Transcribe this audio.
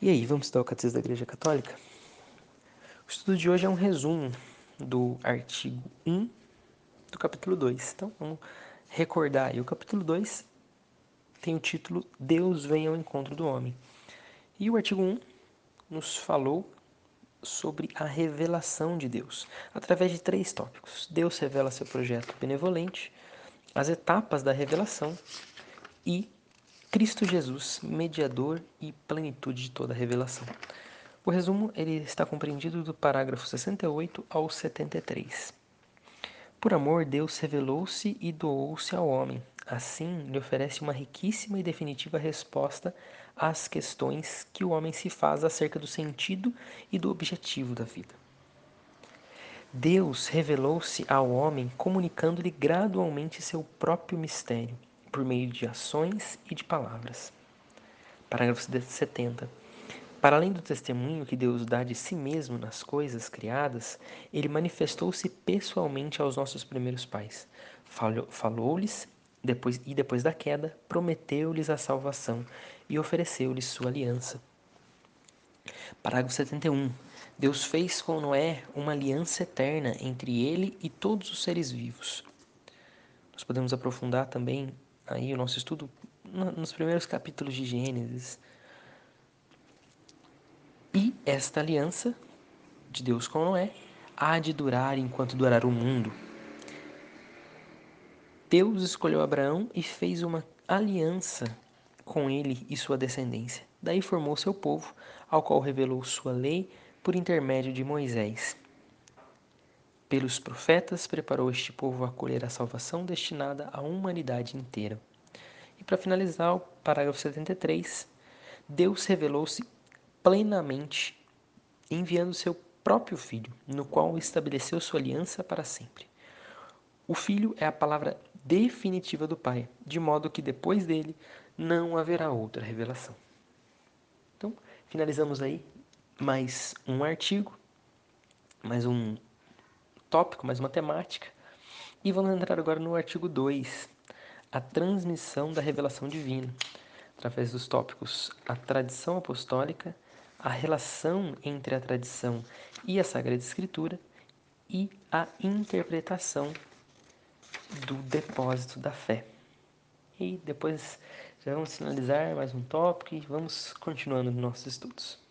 E aí, vamos estudar o Catecismo da Igreja Católica? O estudo de hoje é um resumo do artigo 1 do capítulo 2. Então, vamos recordar aí. O capítulo 2 tem o título Deus vem ao encontro do homem. E o artigo 1 nos falou sobre a revelação de Deus, através de três tópicos. Deus revela seu projeto benevolente, as etapas da revelação e Cristo Jesus, mediador e plenitude de toda a revelação. O resumo ele está compreendido do parágrafo 68 ao 73. Por amor, Deus revelou-se e doou-se ao homem. Assim, lhe oferece uma riquíssima e definitiva resposta às questões que o homem se faz acerca do sentido e do objetivo da vida. Deus revelou-se ao homem comunicando-lhe gradualmente seu próprio mistério por meio de ações e de palavras. Parágrafo 70. Para além do testemunho que Deus dá de si mesmo nas coisas criadas, ele manifestou-se pessoalmente aos nossos primeiros pais. Falou-lhes depois, e depois da queda, prometeu-lhes a salvação e ofereceu-lhes sua aliança. Parágrafo 71. Deus fez com Noé uma aliança eterna entre ele e todos os seres vivos. Nós podemos aprofundar também aí o nosso estudo nos primeiros capítulos de Gênesis. E esta aliança de Deus com Noé há de durar enquanto durar o mundo. Deus escolheu Abraão e fez uma aliança com ele e sua descendência. Daí formou seu povo, ao qual revelou sua lei por intermédio de Moisés. Pelos profetas preparou este povo a acolher a salvação destinada à humanidade inteira. E para finalizar, o parágrafo 73, Deus revelou-se plenamente enviando seu próprio Filho, no qual estabeleceu sua aliança para sempre. O Filho é a palavra definitiva do Pai, de modo que depois dele não haverá outra revelação. Então, finalizamos aí mais um artigo, mais um tópico, mais uma temática. E vamos entrar agora no artigo 2, a transmissão da revelação divina, através dos tópicos a tradição apostólica, a relação entre a tradição e a Sagrada Escritura e a interpretação do depósito da fé. E depois já vamos finalizar mais um tópico e vamos continuando nos nossos estudos.